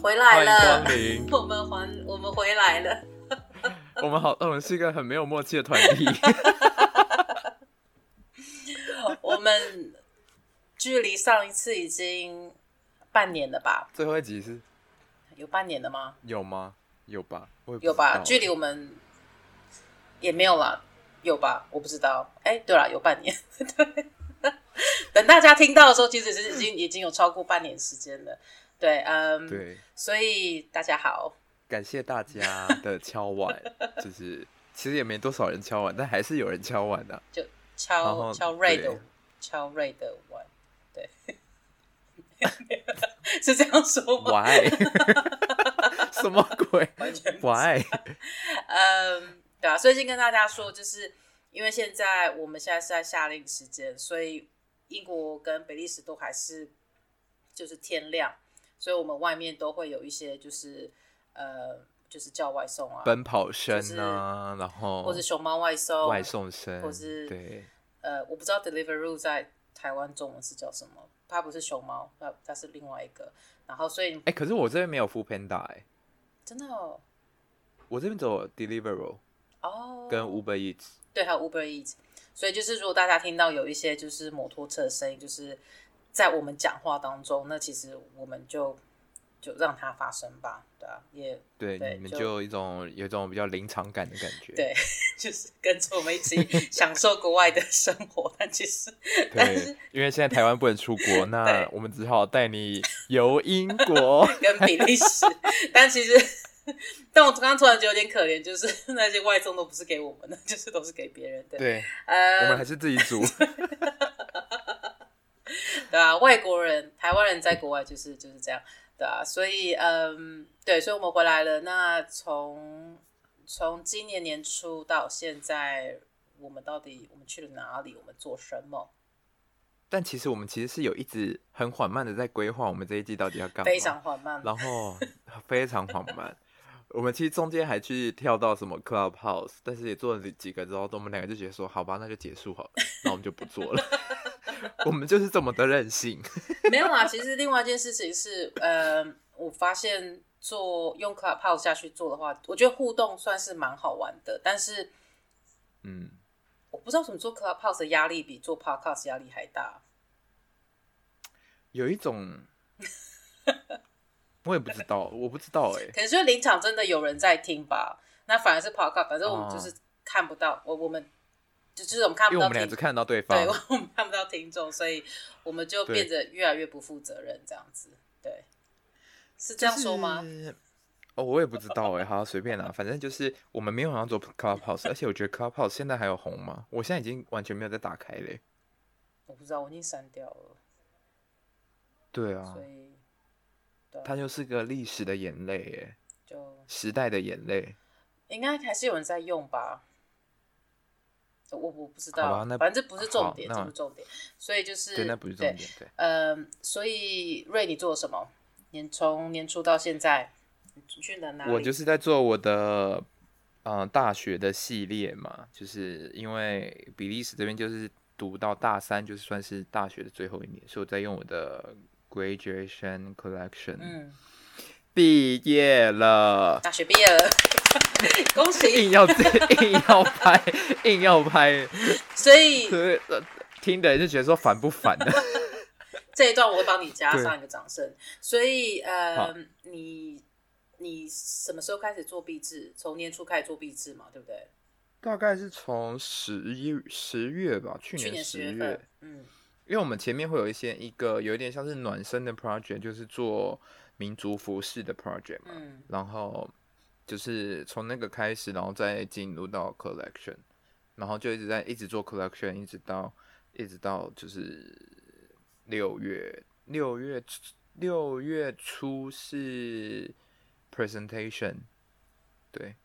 回来了。欢迎光临。我们还我们回来了。我们好，我们是一个很没有默契的团体。我们距离上一次已经半年了吧？最后一集是？有半年的吗？有吗？有吧？有吧？距离我们也没有了，有吧？我不知道。哎，对了，有半年。对。等大家听到的时候，其实是已经已经有超过半年时间了。对，嗯，对，所以大家好，感谢大家的敲碗，就是其实也没多少人敲碗，但还是有人敲碗的，就敲敲瑞的敲瑞的碗，对，是这样说吗？Why？什么鬼？完全 Why？嗯，对啊，所以先跟大家说，就是因为现在我们现在是在夏令时间，所以。英国跟比利时都还是就是天亮，所以我们外面都会有一些就是呃就是叫外送啊，奔跑声啊，就是、然后或者熊猫外送外送声，或是对呃我不知道 Deliveroo 在台湾中文是叫什么，它不是熊猫，它它是另外一个，然后所以哎、欸，可是我这边没有 Foodpanda 哎，真的哦，我这边只有 Deliveroo 哦，跟 Uber Eats，对，还有 Uber Eats。所以就是，如果大家听到有一些就是摩托车的声音，就是在我们讲话当中，那其实我们就就让它发生吧，对啊，也对，对你们就有一种有一种比较临场感的感觉，对，就是跟着我们一起 享受国外的生活。但其实，对但是因为现在台湾不能出国，那我们只好带你游英国跟比利时，但其实。但我刚刚突然觉得有点可怜，就是那些外送都不是给我们的，就是都是给别人的。对，呃，我们还是自己煮。对啊，外国人、台湾人在国外就是就是这样，对啊，所以嗯，对，所以我们回来了。那从从今年年初到现在，我们到底我们去了哪里？我们做什么？但其实我们其实是有一直很缓慢的在规划我们这一季到底要干嘛，非常缓慢，然后非常缓慢。我们其实中间还去跳到什么 Clubhouse，但是也做了几个之后，我们两个就觉得说，好吧，那就结束好了，那我们就不做了。我们就是这么的任性。没有啊，其实另外一件事情是，呃，我发现做用 Clubhouse 下去做的话，我觉得互动算是蛮好玩的，但是，嗯，我不知道怎么做 Clubhouse 的压力比做 Podcast 压力还大。有一种。我也不知道，我不知道哎、欸。可能是临场真的有人在听吧？那反而是 podcast，反正我们就是看不到，我、哦、我们就是我们看不到，因为我们俩只看到对方，对，我们看不到听众，所以我们就变得越来越不负责任，这样子。对，是这样说吗？就是、哦，我也不知道哎、欸，好随便啦，反正就是我们没有想要做 Clubhouse，而且我觉得 Clubhouse 现在还有红吗？我现在已经完全没有再打开嘞、欸。我不知道，我已经删掉了。对啊，所以。它就是个历史的眼泪，哎，就时代的眼泪，应该还是有人在用吧？我我不知道，反正这不是重点，这不是重点，所以就是对，那不是重点，对，对嗯，所以瑞，你做了什么？年从年初到现在，你去了哪里？我就是在做我的大学的系列嘛，就是因为比利时这边就是读到大三，就是算是大学的最后一年，所以我在用我的。Graduation collection，嗯，毕业了，大学毕业了，恭喜！硬要硬要拍，硬要拍，所以，听的人就觉得说烦不烦的。这一段我会帮你加上一个掌声。所以，呃，你你什么时候开始做毕制？从年初开始做毕制嘛，对不对？大概是从十一十月吧，去年十月，月，嗯。因为我们前面会有一些一个有一点像是暖身的 project，就是做民族服饰的 project 嘛，嗯，然后就是从那个开始，然后再进入到 collection，然后就一直在一直做 collection，一直到一直到就是六月六月六月初是 presentation，对，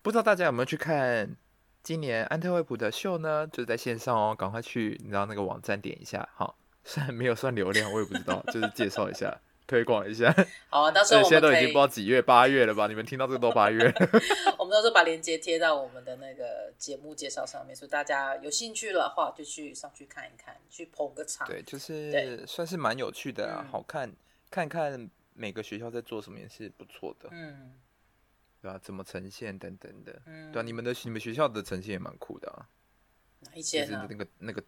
不知道大家有没有去看？今年安特卫普的秀呢，就是在线上哦，赶快去，你知道那个网站点一下，好，虽然没有算流量，我也不知道，就是介绍一下，推广一下。好啊，到时候我们现在都已经不知道几月，八月了吧？你们听到这个都八月。我们到时候把链接贴到我们的那个节目介绍上面，所以大家有兴趣的话就去上去看一看，去捧个场。对，就是算是蛮有趣的啊，好看，看看。每个学校在做什么也是不错的，嗯，对、啊？怎么呈现等等的，嗯，对啊，你们的你们学校的呈现也蛮酷的啊，哪一间呢？那个那个。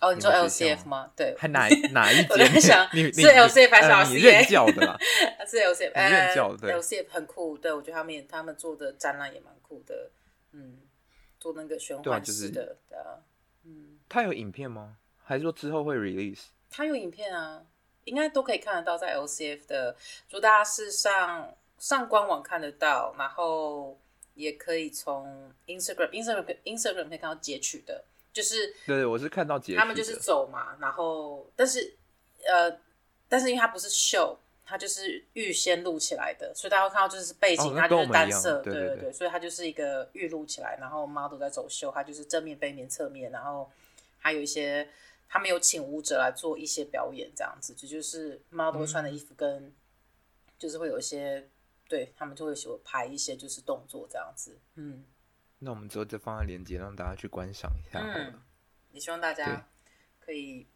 哦，你说 LCF 吗？对，还哪哪一 间？我在想，你是 LCF 还是 RCA？你任教的啦，是 LCF，你任教的。LCF 很酷，对我觉得他们他们做的展览也蛮酷的，嗯，做那个玄幻式的，对啊，嗯。他有影片吗？还是说之后会 release？他有影片啊，应该都可以看得到，在 LCF 的，如果大家是上上官网看得到，然后也可以从 Instagram，Instagram，Instagram 可以看到截取的。就是对，我是看到结。他们就是走嘛，然后但是呃，但是因为它不是秀，它就是预先录起来的，所以大家会看到就是背景，它就是单色，对对对，所以它就是一个预录起来，然后 model 在走秀，它就是正面、背面、侧面，然后还有一些他们有请舞者来做一些表演，这样子，这就，就是 model 穿的衣服跟就是会有一些，嗯、对他们就会有拍一些就是动作这样子，嗯。那我们之后再放在链接，让大家去观赏一下。嗯，也希望大家可以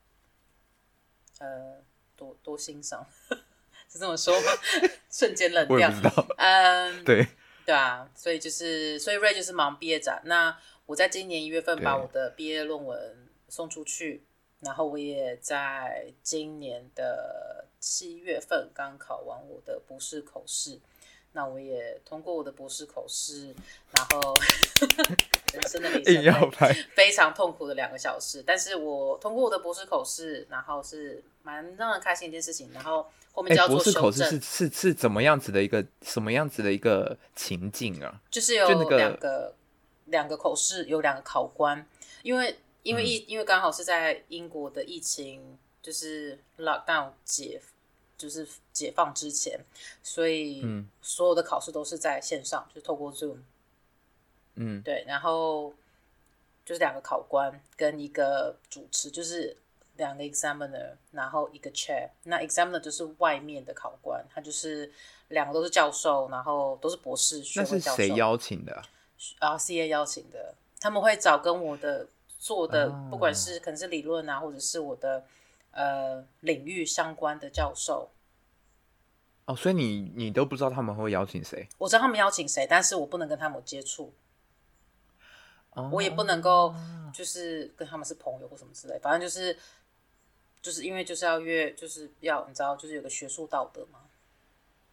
呃多多欣赏，是这么说吗？瞬间冷掉。嗯，对对啊，所以就是，所以 Ray 就是忙毕业展。那我在今年一月份把我的毕业论文送出去，然后我也在今年的七月份刚考完我的博士口试。那我也通过我的博士口试，然后 人生的里程碑，非常痛苦的两个小时，但是我通过我的博士口试，然后是蛮让人开心一件事情。然后后面就要做修正。博士口试是是是怎么样子的一个什么样子的一个情境啊？就是有两个两个口试，有两个考官，因为因为疫、嗯、因为刚好是在英国的疫情就是 lockdown 解。就是解放之前，所以所有的考试都是在线上，嗯、就透过 Zoom。嗯，对，然后就是两个考官跟一个主持，就是两个 examiner，然后一个 chair。那 examiner 就是外面的考官，他就是两个都是教授，然后都是博士学位教授。那是谁邀请的？RCA 邀请的，他们会找跟我的做的，哦、不管是可能是理论啊，或者是我的。呃，领域相关的教授。哦，所以你你都不知道他们会邀请谁？我知道他们邀请谁，但是我不能跟他们接触，哦，我也不能够就是跟他们是朋友或什么之类，反正就是就是因为就是要约，就是要你知道，就是有个学术道德嘛，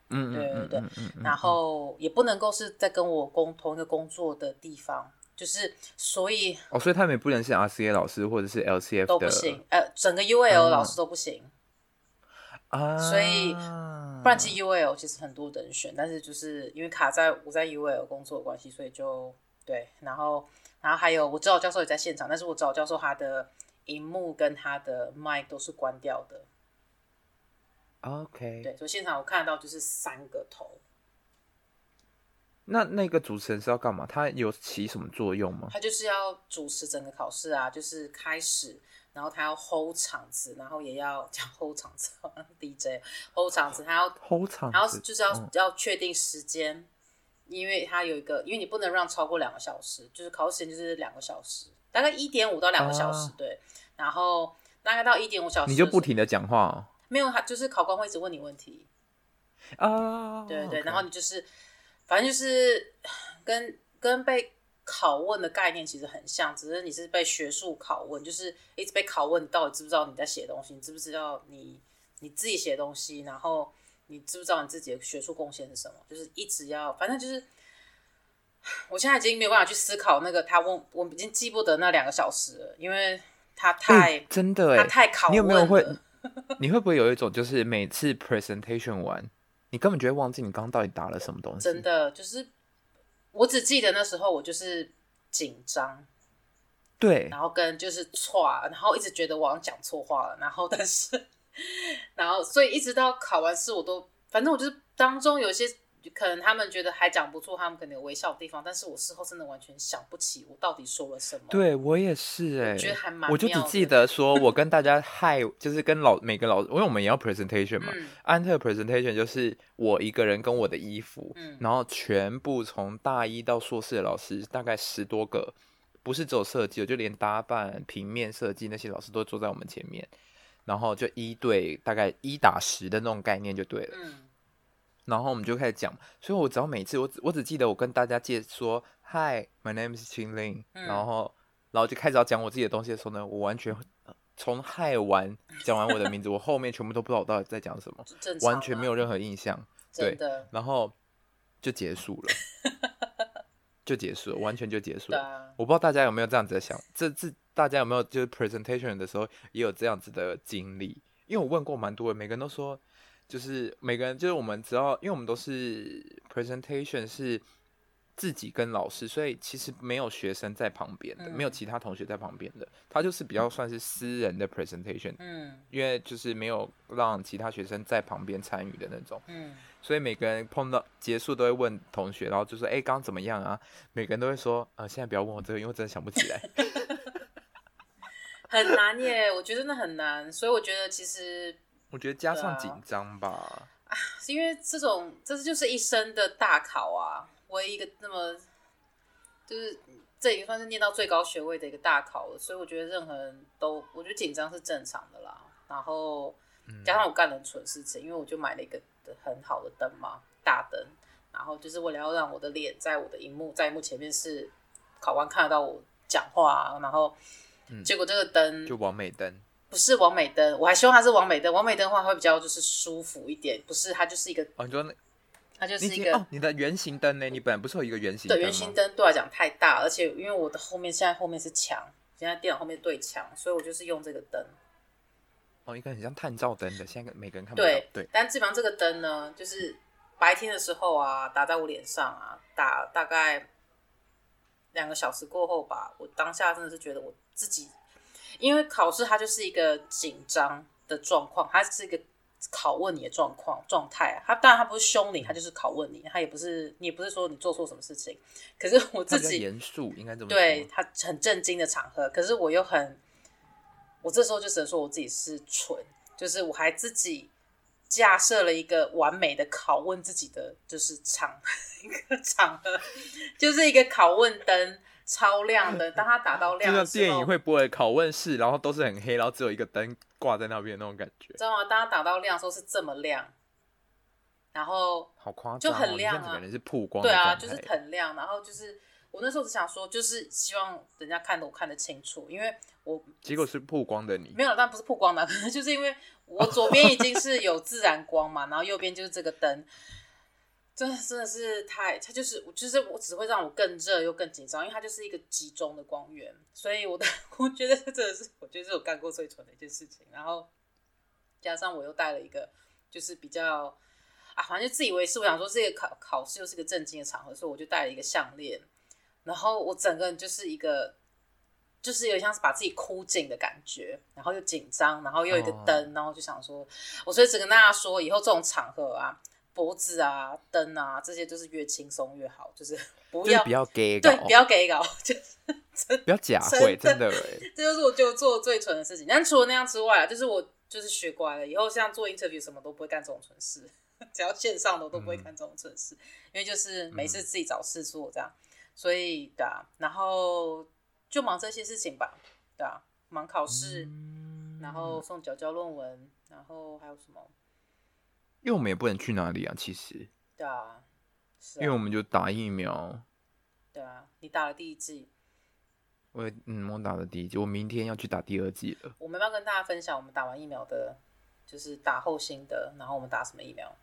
嗯，对对对，然后也不能够是在跟我工同一个工作的地方。就是，所以哦，所以他们也不能是 RCA 老师或者是 LCF 都不行，呃，整个 UAL 老师都不行啊。所以，不然其实 UAL 其实很多人选，但是就是因为卡在我在 UAL 工作的关系，所以就对。然后，然后还有我指导教授也在现场，但是我指导教授他的荧幕跟他的麦都是关掉的。OK，对，所以现场我看到就是三个头。那那个主持人是要干嘛？他有起什么作用吗？他就是要主持整个考试啊，就是开始，然后他要 hold 场子，然后也要叫 hold 场子，DJ hold 场子，他要 hold 场子，然后就是要、嗯、要确定时间，因为他有一个，因为你不能让超过两个小时，就是考试时间就是两个小时，大概一点五到两个小时，啊、对，然后大概到一点五小时，你就不停的讲话哦？没有，他就是考官会一直问你问题啊，对对.然后你就是。反正就是 跟跟被拷问的概念其实很像，只是你是被学术拷问，就是一直被拷问，你到底知不知道你在写东西？你知不知道你你自己写东西？然后你知不知道你自己的学术贡献是什么？就是一直要，反正就是，我现在已经没有办法去思考那个他问，我已经记不得那两个小时了，因为他太、欸、真的哎，他太拷问了。你有没有会？你会不会有一种就是每次 presentation 完？你根本就会忘记你刚刚到底打了什么东西。真的就是，我只记得那时候我就是紧张，对，然后跟就是错，然后一直觉得我好像讲错话了，然后但是，然后所以一直到考完试，我都反正我就是当中有些。可能他们觉得还讲不出，他们可能有微笑的地方，但是我事后真的完全想不起我到底说了什么。对我也是哎、欸，我觉得还蛮，我就只记得说我跟大家嗨，就是跟老每个老，因为我们也要 presentation 嘛，嗯、安特 presentation 就是我一个人跟我的衣服，嗯、然后全部从大一到硕士的老师大概十多个，不是只有设计，就连搭扮、平面设计那些老师都坐在我们前面，然后就一对大概一打十的那种概念就对了。嗯然后我们就开始讲，所以我只要每次我只我只记得我跟大家介说，Hi，my name is Qing Lin，嗯，然后然后就开始要讲我自己的东西的时候呢，我完全从 Hi 完讲完我的名字，我后面全部都不知道我到底在讲什么，完全没有任何印象，对，然后就结束了，就结束了，完全就结束了。啊、我不知道大家有没有这样子的想，这这大家有没有就是 presentation 的时候也有这样子的经历？因为我问过蛮多人，每个人都说。就是每个人，就是我们只要，因为我们都是 presentation 是自己跟老师，所以其实没有学生在旁边的，嗯、没有其他同学在旁边的，他就是比较算是私人的 presentation，嗯，因为就是没有让其他学生在旁边参与的那种，嗯，所以每个人碰到结束都会问同学，然后就说，哎、欸，刚刚怎么样啊？每个人都会说，呃，现在不要问我这个，因为我真的想不起来，很难耶，我觉得真的很难，所以我觉得其实。我觉得加上紧张吧，啊，是因为这种这就是一生的大考啊，唯一一个那么就是这已经算是念到最高学位的一个大考了，所以我觉得任何人都我觉得紧张是正常的啦。然后加上我干了蠢事情，因为我就买了一个很好的灯嘛，大灯，然后就是为了要让我的脸在我的荧幕在荧幕前面是考官看得到我讲话啊，然后结果这个灯就完美灯。不是王美灯，我还希望它是王美灯。王美灯的话会比较就是舒服一点，不是它就是一个哦，你说那它就是一个哦，你的圆形灯呢？你本来不是有一个圆形灯？对，圆形灯对我来讲太大，而且因为我的后面现在后面是墙，现在电脑后面对墙，所以我就是用这个灯。哦，一个很像探照灯的，现在每个人看不到。对对，但基本上这个灯呢，就是白天的时候啊，打在我脸上啊，打大概两个小时过后吧，我当下真的是觉得我自己。因为考试它就是一个紧张的状况，它是一个拷问你的状况状态啊。它当然它不是凶你，它就是拷问你，它也不是你也不是说你做错什么事情。可是我自己严肃应该这么说，对，它很震惊的场合。可是我又很，我这时候就只能说我自己是蠢，就是我还自己架设了一个完美的拷问自己的就是场 一个场合，就是一个拷问灯。超亮的，当它打到亮就像电影会播的拷问室，然后都是很黑，然后只有一个灯挂在那边那种感觉，知道吗？当它打到亮的时候是这么亮，然后好夸张，就很亮啊，感觉是曝光，对啊，就是很亮。然后就是我那时候只想说，就是希望人家看得我看得清楚，因为我结果是曝光的你没有，但不是曝光的，可 能就是因为我左边已经是有自然光嘛，然后右边就是这个灯。真的真的是太，它就是我，就是我只会让我更热又更紧张，因为它就是一个集中的光源，所以我的 我觉得这真的是，我觉得是我干过最蠢的一件事情。然后加上我又带了一个，就是比较啊，反正就自以为是，我想说这个考考试又是个正经的场合，所以我就带了一个项链，然后我整个人就是一个，就是有点像是把自己箍紧的感觉，然后又紧张，然后又有一个灯，oh. 然后就想说，我所以只跟大家说，以后这种场合啊。脖子啊，灯啊，这些就是越轻松越好，就是不要不要给对，不要给搞，就是不要假会，真的，这就是我就做最蠢的事情。但除了那样之外啊，就是我就是学乖了，以后像做 interview 什么都不会干这种蠢事，只要线上的我都不会干这种蠢事，嗯、因为就是每次自己找事做这样，嗯、所以对啊，然后就忙这些事情吧，对啊，忙考试，嗯、然后送缴交论文，然后还有什么？因为我们也不能去哪里啊，其实。对啊。啊因为我们就打疫苗。对啊，你打了第一剂。我嗯，我打了第一剂，我明天要去打第二剂了。我们要跟大家分享我们打完疫苗的，就是打后心得，然后我们打什么疫苗？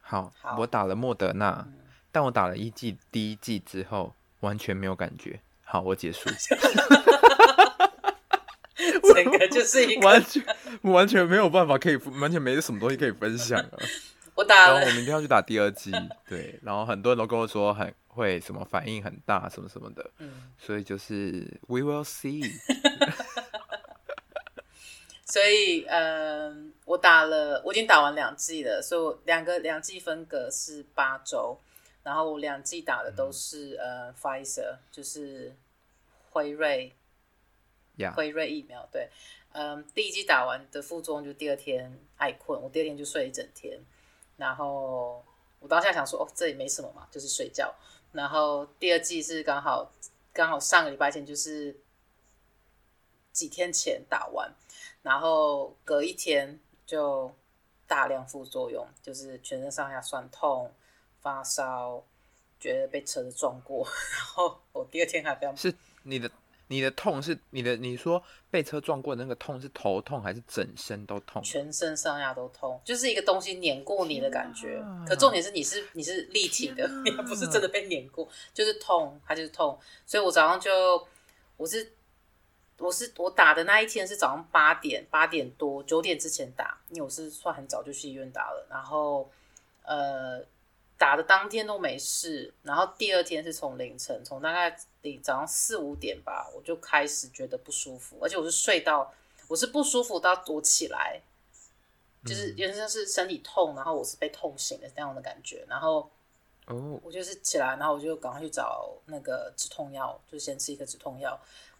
好，好，我打了莫德纳，嗯、但我打了一剂第一剂之后完全没有感觉。好，我结束。整个就是一个完全完全没有办法可以完全没什么东西可以分享啊！我打了，然后我明天要去打第二剂，对，然后很多人都跟我说很会什么反应很大什么什么的，嗯，所以就是 we will see。所以呃，我打了，我已经打完两剂了，所以我两个两剂分隔是八周，然后我两剂打的都是、嗯、呃 Pfizer，就是辉瑞。辉瑞疫苗对，嗯，第一剂打完的副作用就第二天爱困，我第二天就睡一整天。然后我当下想说，哦，这也没什么嘛，就是睡觉。然后第二剂是刚好刚好上个礼拜前，就是几天前打完，然后隔一天就大量副作用，就是全身上下酸痛、发烧，觉得被车子撞过，然后我第二天还非常是你的。你的痛是你的，你说被车撞过的那个痛是头痛还是整身都痛？全身上下都痛，就是一个东西碾过你的感觉。啊、可重点是你是你是立体的，啊、你还不是真的被碾过，就是痛，它就是痛。所以我早上就我是我是我打的那一天是早上八点八点多九点之前打，因为我是算很早就去医院打了，然后呃。打的当天都没事，然后第二天是从凌晨，从大概早上四五点吧，我就开始觉得不舒服，而且我是睡到，我是不舒服到我起来，就是原先是身体痛，然后我是被痛醒的那样的感觉，然后哦，我就是起来，然后我就赶快去找那个止痛药，就先吃一颗止痛药，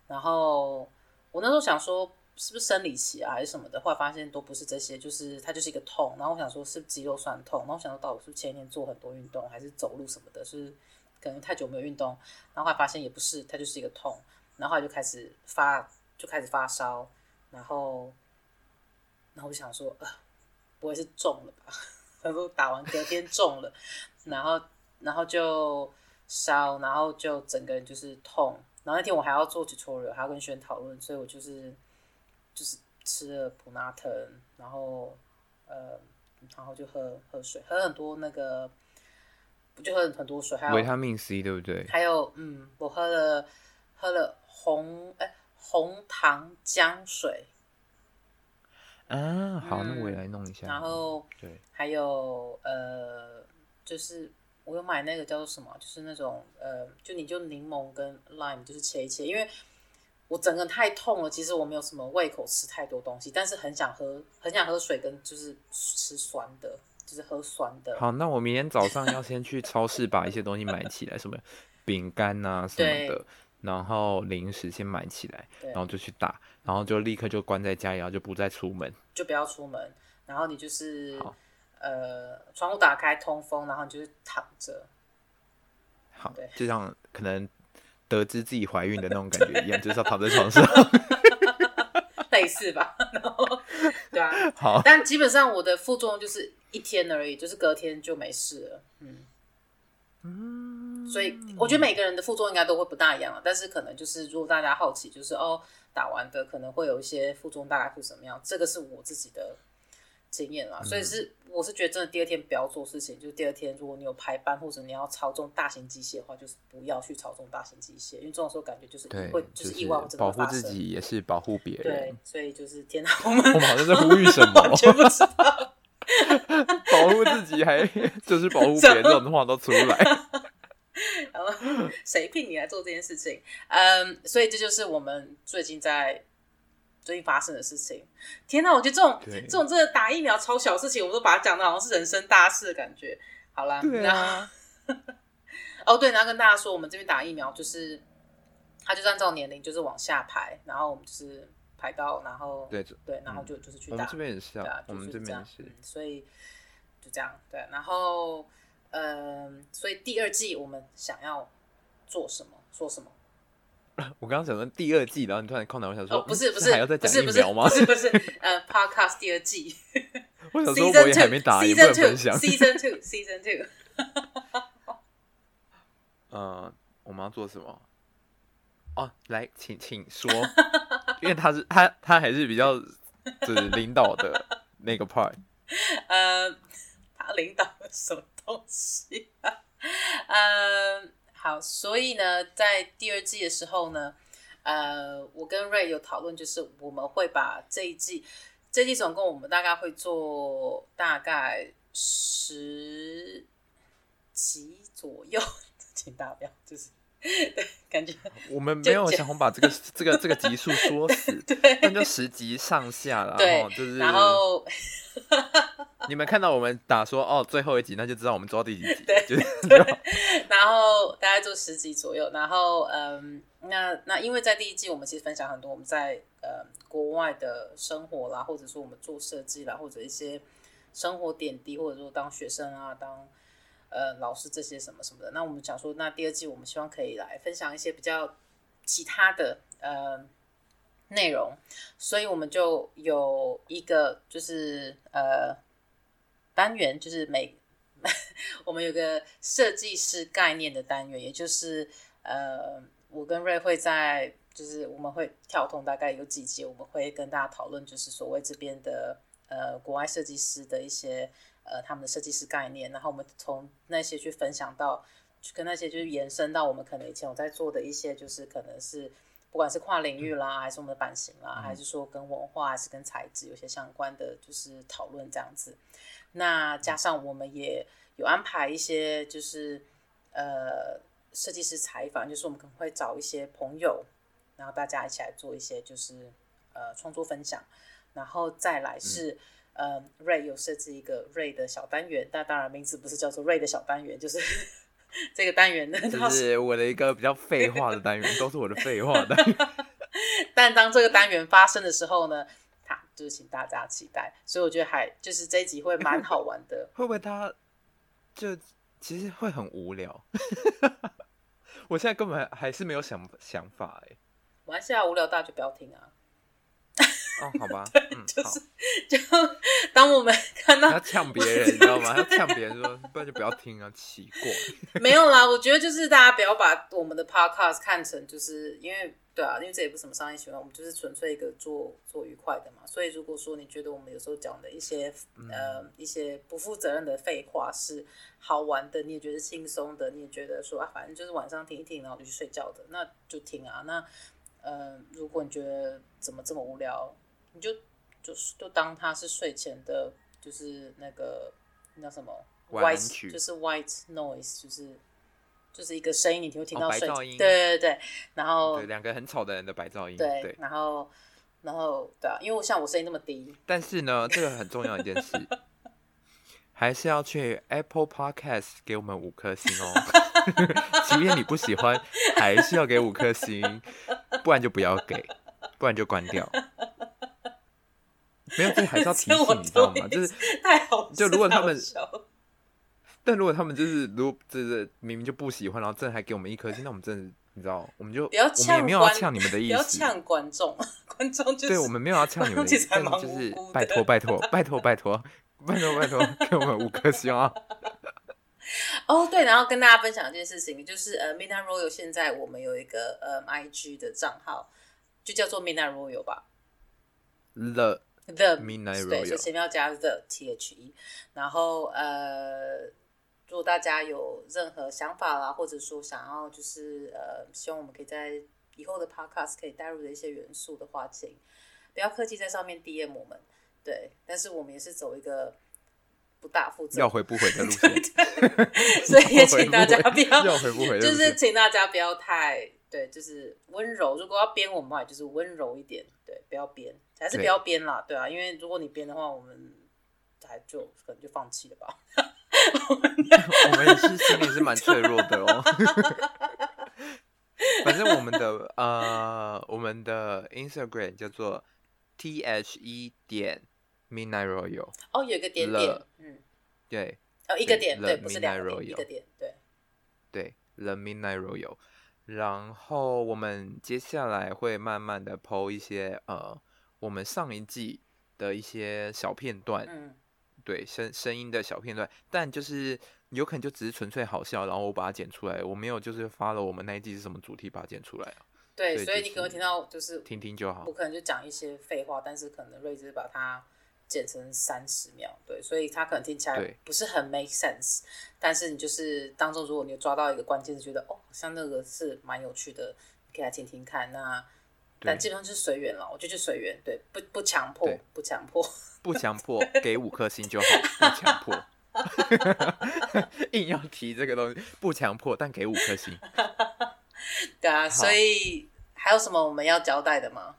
然后我那时候想说。是不是生理期啊，还是什么的？后来发现都不是这些，就是它就是一个痛。然后我想说，是肌肉酸痛？然后我想说，到底是前一天做很多运动，还是走路什么的？是可能太久没有运动。然后后来发现也不是，它就是一个痛。然后后来就开始发，就开始发烧。然后，然后我想说，呃，不会是中了吧？然后打完隔天中了，然后然后就烧，然后就整个人就是痛。然后那天我还要做 tutorial，还要跟学员讨论，所以我就是。就是吃了普拿疼，然后呃，然后就喝喝水，喝很多那个，不就喝很多水，还有维他命 C，对不对？还有嗯，我喝了喝了红哎红糖姜水。啊，好，嗯、那我也来弄一下。然后对，还有呃，就是我有买那个叫做什么，就是那种呃，就你就柠檬跟 lime 就是切一切，因为。我整个太痛了，其实我没有什么胃口吃太多东西，但是很想喝，很想喝水跟就是吃酸的，就是喝酸的。好，那我明天早上要先去超市把一些东西买起来，什么饼干啊什么的，然后零食先买起来，然后就去打，然后就立刻就关在家里，然后就不再出门，就不要出门，然后你就是呃窗户打开通风，然后你就是躺着。好，对，就像可能。得知自己怀孕的那种感觉一样，就是要躺在床上，类似吧？然后，对啊，好。但基本上我的副作用就是一天而已，就是隔天就没事了。嗯嗯，所以我觉得每个人的副作用应该都会不大一样，但是可能就是如果大家好奇，就是哦，打完的可能会有一些副作用，大概会怎么样？这个是我自己的。经验啦，所以是我是觉得真的第二天不要做事情，嗯、就是第二天如果你有排班或者你要操纵大型机械的话，就是不要去操纵大型机械，因为这种时候感觉就是会就是意外会保护自己也是保护别人，对，所以就是天哪，我们我们好像在呼吁什么，完全不知道，保护自己还 就是保护别人这种话都出来，然后谁聘你来做这件事情？嗯，所以这就是我们最近在。最近发生的事情，天哪！我觉得这种这种真的打疫苗超小事情，我们都把它讲的好像是人生大事的感觉。好啦，对啊。哦，对，然后跟大家说，我们这边打疫苗就是，他就是按照年龄就是往下排，然后我们就是排到，然后对对，然后就就是去打。我们这边也是啊，我们这边也是。所以就这样，对，然后嗯，所以第二季我们想要做什么？说什么？我刚刚想说第二季，然后你突然空档，我想说，哦，不是 不是，还要再讲疫苗吗？不是不是，呃，Podcast 第二季，我想说我也还没打，也不能分享。Season two，Season two。呃，我们要做什么？哦，来，请请说，因为他是他他还是比较就是领导的那个 part。呃，他领导了什么东西啊？呃。好，所以呢，在第二季的时候呢，呃，我跟 Ray 有讨论，就是我们会把这一季，这一季总共我们大概会做大概十集左右，请大家不要就是 对，感觉我们没有想把这个 这个这个集数说死，对，那就十集上下了，然后就是然后。你们看到我们打说哦，最后一集，那就知道我们做到第几集。对，就是、对。然后大概做十集左右。然后嗯，那那因为在第一季我们其实分享很多我们在呃国外的生活啦，或者说我们做设计啦，或者一些生活点滴，或者说当学生啊，当呃老师这些什么什么的。那我们想说，那第二季我们希望可以来分享一些比较其他的呃。内容，所以我们就有一个就是呃单元，就是每 我们有个设计师概念的单元，也就是呃，我跟瑞会在，就是我们会跳通大概有几集，我们会跟大家讨论，就是所谓这边的呃国外设计师的一些呃他们的设计师概念，然后我们从那些去分享到，跟那些就是延伸到我们可能以前有在做的一些，就是可能是。不管是跨领域啦，还是我们的版型啦，嗯、还是说跟文化，还是跟材质有些相关的，就是讨论这样子。那加上我们也有安排一些，就是呃设计师采访，就是我们可能会找一些朋友，然后大家一起来做一些就是呃创作分享。然后再来是、嗯、呃瑞有设置一个瑞的小单元，但当然名字不是叫做瑞的小单元，就是。这个单元呢，就是我的一个比较废话的单元，都是我的废话单元。但当这个单元发生的时候呢，他就是请大家期待。所以我觉得还就是这一集会蛮好玩的。会不会他就其实会很无聊？我现在根本还是没有想想法哎。我现在无聊，大家就不要听啊。哦，好吧，嗯，就是 就当我们 看到要呛别人，你知道吗？要呛别人说，不然就不要听啊，奇怪。没有啦，我觉得就是大家不要把我们的 podcast 看成就是因为对啊，因为这也不是什么商业行为，我们就是纯粹一个做做愉快的嘛。所以如果说你觉得我们有时候讲的一些、嗯、呃一些不负责任的废话是好玩的，你也觉得轻松的，你也觉得说啊，反正就是晚上听一听，然后就去睡觉的，那就听啊。那呃，如果你觉得怎么这么无聊？你就就是就当它是睡前的，就是那个那什么 white，就是 white noise，就是就是一个声音，你会听到白噪音，对对对，然后对两个很吵的人的白噪音，对，对。然后然后对啊，因为我像我声音那么低，但是呢，这个很重要一件事，还是要去 Apple Podcast 给我们五颗星哦，即便你不喜欢，还是要给五颗星，不然就不要给，不然就关掉。没有，这还是要提醒 你知道吗？就是太好，就如果他们，但如果他们就是如果就是明明就不喜欢，然后真的还给我们一颗星，那我们真的你知道，我们就不要我们也没有要呛你们的意思，不要呛观众，观众就是对我们没有要呛你们的意思，但就是拜托拜托拜托拜托拜托拜托 给我们五颗星啊！哦对，然后跟大家分享一件事情，就是呃，Midnight Royal 现在我们有一个呃 IG 的账号，就叫做 Midnight Royal 吧，The。The Midnight Royal 对，所以前面要加 the T H E，然后呃，如果大家有任何想法啦，或者说想要就是呃，希望我们可以在以后的 Podcast 可以带入的一些元素的话，请不要客气在上面 DM 我们，对，但是我们也是走一个不大负责，要回不回的路线，所以也请大家不要要回不回，就是请大家不要太对，就是温柔，如果要编我们话，就是温柔一点，对，不要编。还是不要编啦，对，啊，因为如果你编的话，我们还就可能就放弃了吧。我们 也是心里是蛮脆弱的哦。反正我们的呃，我们的 Instagram 叫做 T H E 点 Midnight Royal。哦，有一个点点，嗯，对，哦，一个点，对，不是两个点，一个点，对，对，The Midnight Royal。然后我们接下来会慢慢的 po 一些呃。我们上一季的一些小片段，嗯，对，声声音的小片段，但就是有可能就只是纯粹好笑，然后我把它剪出来，我没有就是发了我们那一季是什么主题把它剪出来。对，所以，所以你可能听到就是听听就好，我可能就讲一些废话，但是可能睿智把它剪成三十秒，对，所以他可能听起来不是很 make sense，但是你就是当中如果你有抓到一个关键，是觉得哦，像那个是蛮有趣的，你可以来听听看，那。但基本上就是随缘了，我就去随缘，对，不不强迫，不强迫，不强迫，给五颗星就好，不强迫。硬要提这个东西，不强迫，但给五颗星。对啊，所以还有什么我们要交代的吗？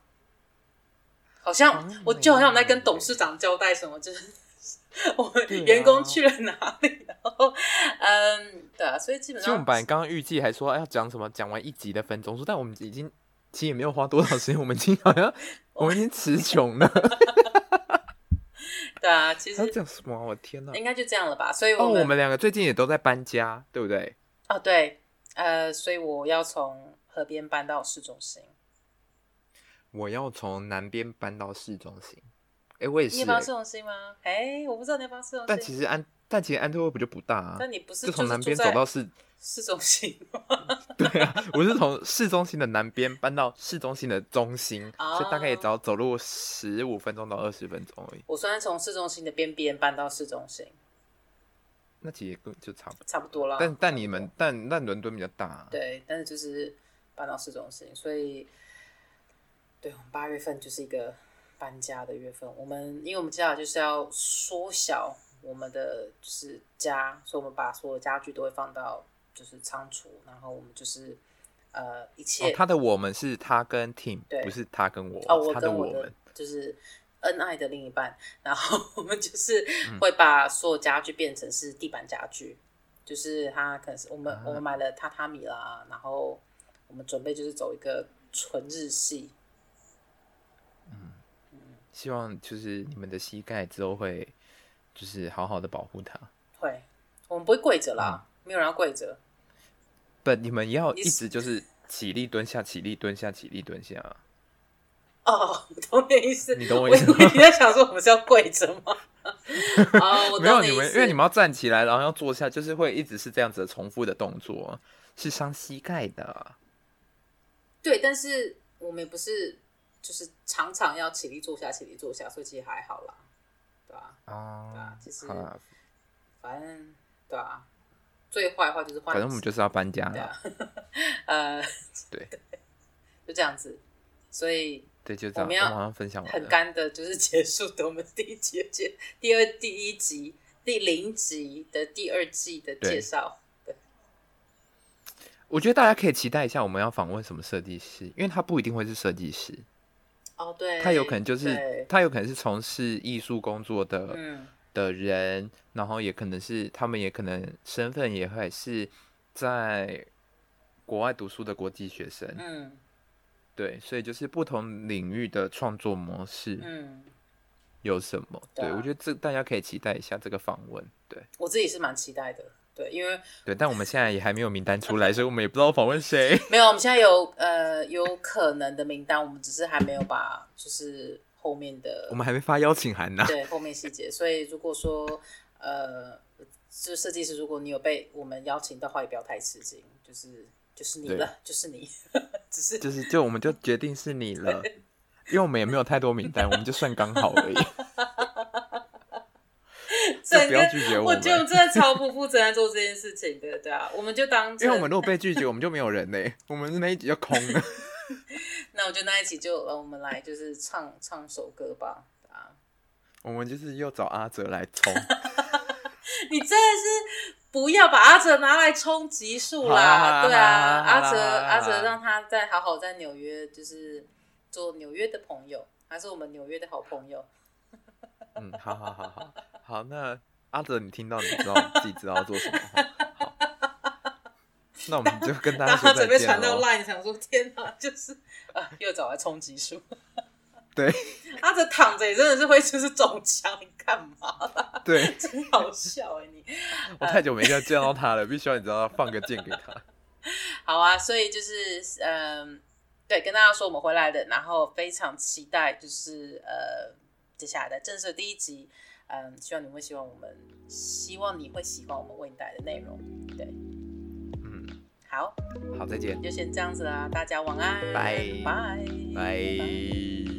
好像、嗯、我就好像在跟董事长交代什么，就是我们员工去了哪里，然后嗯，对啊，所以基本上，其实我们本来刚刚预计还说要讲什么，讲完一集的分钟数，但我们已经。其实也没有花多少时间，我们已经好像 我们已经词穷了。对啊，其实要讲什么、啊？我天哪，应该就这样了吧。所以我，哦，我们两个最近也都在搬家，对不对？哦，对，呃，所以我要从河边搬到市中心。我要从南边搬到市中心。哎，我也是。你要市中心吗？哎，我不知道你要市中心。但其实安，但其实安特卫普就不大啊。但你不是就从南边走到市市中心吗？对啊，我是从市中心的南边搬到市中心的中心，所以大概也只要走路十五分钟到二十分钟而已。我虽然从市中心的边边搬到市中心。那其实就差差不多了，但但你们但但伦敦比较大，啊，对，但是就是搬到市中心，所以对，我们八月份就是一个搬家的月份。我们因为我们接下来就是要缩小我们的就是家，所以我们把所有家具都会放到就是仓储，然后我们就是呃一切，哦。他的我们是他跟 Tim，不是他跟我，哦，我跟我的就是。恩爱的另一半，然后我们就是会把所有家具变成是地板家具，嗯、就是他可能是我们、啊、我们买了榻榻米啦，然后我们准备就是走一个纯日系。嗯，希望就是你们的膝盖之后会就是好好的保护它。会，我们不会跪着啦，嗯、没有人要跪着。不，你们要一直就是起立蹲下，起立蹲下，起立蹲下。哦，我懂你意思。你懂我意思吗？你在想说我们是要跪着吗？啊，我没有你们，因为你们要站起来，然后要坐下，就是会一直是这样子的重复的动作，是伤膝盖的。对，但是我们也不是就是常常要起立坐下，起立坐下，所以其实还好啦，对吧？啊，对啊，其实反正对啊，最坏的话就是换，反正我们就是要搬家了。呃，对，就这样子，所以。对，就这样。我们要分享很干的，就是结束的我们第一集的介，第二第一集第零集的第二季的介绍。对，我觉得大家可以期待一下，我们要访问什么设计师，因为他不一定会是设计师。哦，对，他有可能就是他有可能是从事艺术工作的、嗯、的人，然后也可能是他们也可能身份也会是在国外读书的国际学生。嗯。对，所以就是不同领域的创作模式，嗯，有什么？对，我觉得这大家可以期待一下这个访问。对，我自己是蛮期待的。对，因为对，但我们现在也还没有名单出来，所以我们也不知道访问谁。没有，我们现在有呃有可能的名单，我们只是还没有把就是后面的，我们还没发邀请函呢。对，后面细节。所以如果说呃，就设计师，如果你有被我们邀请的话，也不要太吃惊，就是。就是你了，就是你，只是就是就我们就决定是你了，因为我们也没有太多名单，我们就算刚好而已。就 不要拒绝我们，我觉得我们真的超不负责任做这件事情的，对啊，我们就当因为我们如果被拒绝，我们就没有人嘞，我们那一集就空了。那我就那一集就我们来就是唱唱首歌吧，啊，我们就是又找阿哲来冲，你真的是。不要把阿哲拿来冲集数啦，对啊，阿哲阿哲让他再好好在纽约，就是做纽约的朋友，还是我们纽约的好朋友。嗯，好好好好好，那阿哲你听到你知道 自己知道要做什么？好，那我们就跟大家说再见。准备传到 line，想说天哪，就是啊，又找来冲击数。对，阿哲躺着也真的是会就是中枪，你干嘛？对，真好笑哎、欸！你 我太久没见见到他了，必须要你知道要放个箭给他。好啊，所以就是嗯，对，跟大家说我们回来了，然后非常期待就是呃接下来的正式第一集，嗯，希望你会喜欢我们，希望你会喜欢我们为你带来的内容。对，嗯，好，好，再见，就先这样子啦，大家晚安，拜拜拜。